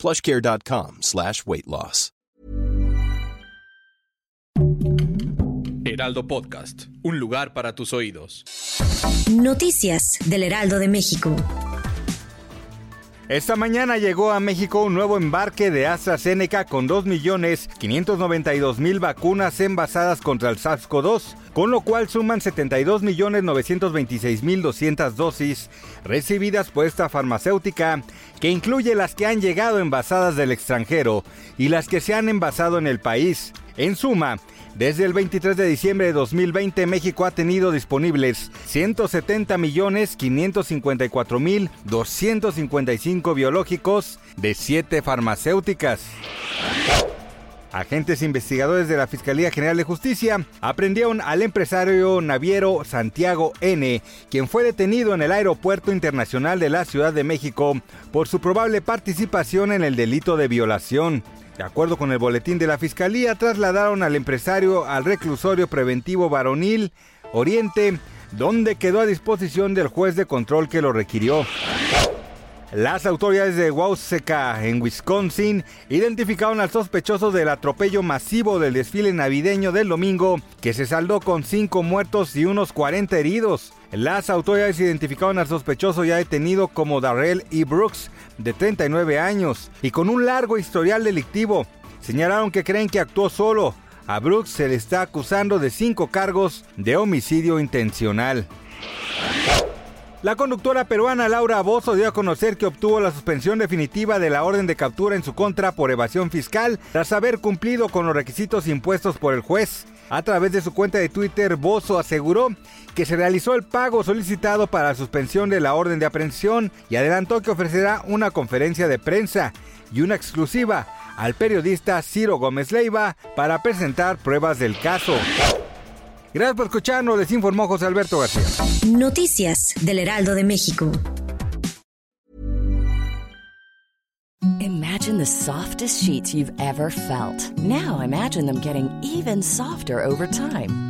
plushcare.com slash weight loss. Heraldo Podcast, un lugar para tus oídos. Noticias del Heraldo de México. Esta mañana llegó a México un nuevo embarque de AstraZeneca con 2.592.000 vacunas envasadas contra el SARS-CoV-2, con lo cual suman 72.926.200 dosis recibidas por esta farmacéutica, que incluye las que han llegado envasadas del extranjero y las que se han envasado en el país. En suma, desde el 23 de diciembre de 2020, México ha tenido disponibles 170 millones 554 mil 255 biológicos de 7 farmacéuticas. Agentes investigadores de la Fiscalía General de Justicia aprendieron al empresario naviero Santiago N., quien fue detenido en el Aeropuerto Internacional de la Ciudad de México por su probable participación en el delito de violación. De acuerdo con el boletín de la Fiscalía, trasladaron al empresario al reclusorio preventivo varonil Oriente, donde quedó a disposición del juez de control que lo requirió. Las autoridades de Wauseka, en Wisconsin, identificaron al sospechoso del atropello masivo del desfile navideño del domingo, que se saldó con 5 muertos y unos 40 heridos. Las autoridades identificaron al sospechoso ya detenido como Darrell E. Brooks, de 39 años, y con un largo historial delictivo. Señalaron que creen que actuó solo. A Brooks se le está acusando de cinco cargos de homicidio intencional. La conductora peruana Laura Bozo dio a conocer que obtuvo la suspensión definitiva de la orden de captura en su contra por evasión fiscal tras haber cumplido con los requisitos impuestos por el juez. A través de su cuenta de Twitter, Bozo aseguró que se realizó el pago solicitado para la suspensión de la orden de aprehensión y adelantó que ofrecerá una conferencia de prensa y una exclusiva al periodista Ciro Gómez Leiva para presentar pruebas del caso. Gracias por escucharnos, les informó José Alberto García. Noticias del Heraldo de México. Imagine the softest sheets you've ever felt. Now imagine them getting even softer over time.